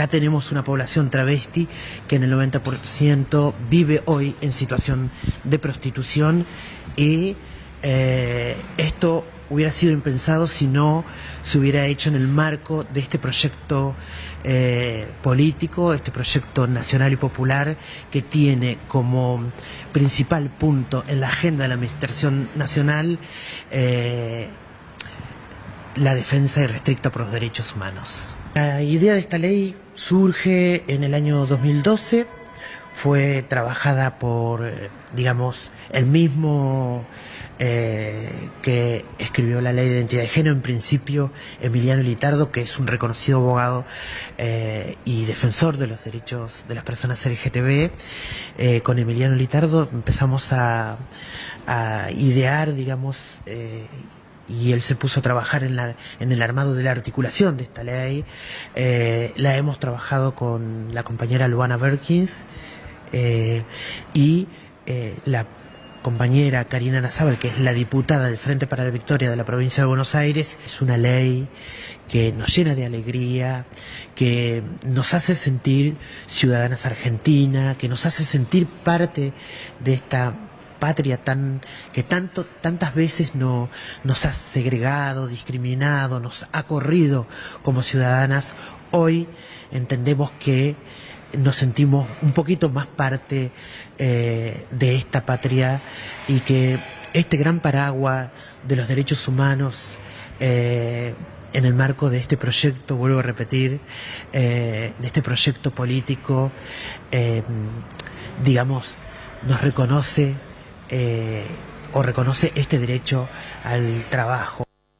acá tenemos una población travesti que en el 90% vive hoy en situación de prostitución y eh, esto hubiera sido impensado si no se hubiera hecho en el marco de este proyecto eh, político, este proyecto nacional y popular que tiene como principal punto en la agenda de la Administración Nacional eh, la defensa irrestricta por los derechos humanos. La idea de esta ley surge en el año 2012, fue trabajada por, eh, digamos, el mismo eh, que escribió la ley de identidad de género, en principio Emiliano Litardo, que es un reconocido abogado eh, y defensor de los derechos de las personas LGTB. Con Emiliano Litardo empezamos a, idear, digamos, y él se puso a trabajar en, la, en el armado de la articulación de esta ley. Eh, la hemos trabajado con la compañera Luana Berkins eh, y eh, la compañera Karina Nazábal, que es la diputada del Frente para la Victoria de la provincia de Buenos Aires. Es una ley que nos llena de alegría, que nos hace sentir ciudadanas argentinas, que nos hace sentir parte de esta patria tan que tanto tantas veces no, nos ha segregado, discriminado, nos ha corrido como ciudadanas, hoy entendemos que nos sentimos un poquito más parte eh, de esta patria y que este gran paraguas de los derechos humanos eh, en el marco de este proyecto, vuelvo a repetir, eh, de este proyecto político, digamos, nos reconoce eh, o reconoce este derecho al trabajo.